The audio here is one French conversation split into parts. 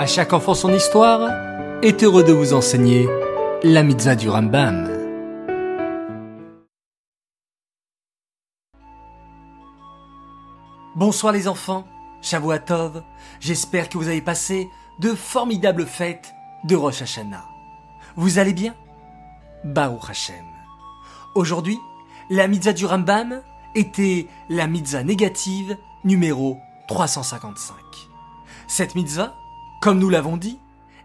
À chaque enfant son histoire est heureux de vous enseigner la mitzvah du Rambam. Bonsoir les enfants, Shavuatov, j'espère que vous avez passé de formidables fêtes de Rosh Hashanah. Vous allez bien? Baruch Hashem. Aujourd'hui, la mitzvah du Rambam était la mitzvah négative numéro 355. Cette mitzvah, comme nous l'avons dit,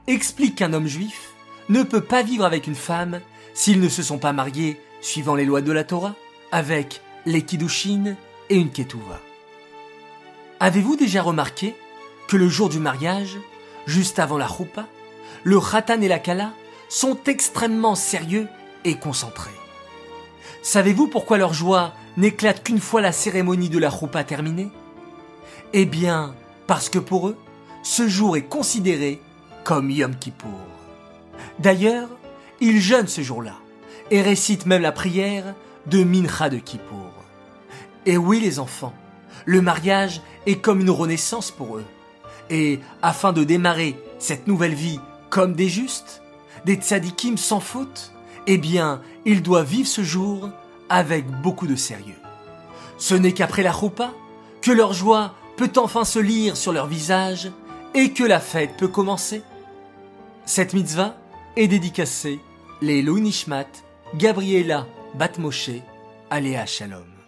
explique qu'un homme juif ne peut pas vivre avec une femme s'ils ne se sont pas mariés suivant les lois de la Torah avec les kiddushin et une ketouva. Avez-vous déjà remarqué que le jour du mariage, juste avant la choupa, le khatan et la kala sont extrêmement sérieux et concentrés? Savez-vous pourquoi leur joie n'éclate qu'une fois la cérémonie de la choupa terminée? Eh bien, parce que pour eux, ce jour est considéré comme Yom Kippour. D'ailleurs, ils jeûnent ce jour-là et récitent même la prière de Mincha de Kippour. Et oui les enfants, le mariage est comme une renaissance pour eux. Et afin de démarrer cette nouvelle vie comme des justes, des tzadikim sans faute, eh bien, ils doivent vivre ce jour avec beaucoup de sérieux. Ce n'est qu'après la choupa que leur joie peut enfin se lire sur leur visage et que la fête peut commencer. Cette mitzvah est dédicacée les Nishmat, Gabriela Batmoshe, Aléa Shalom.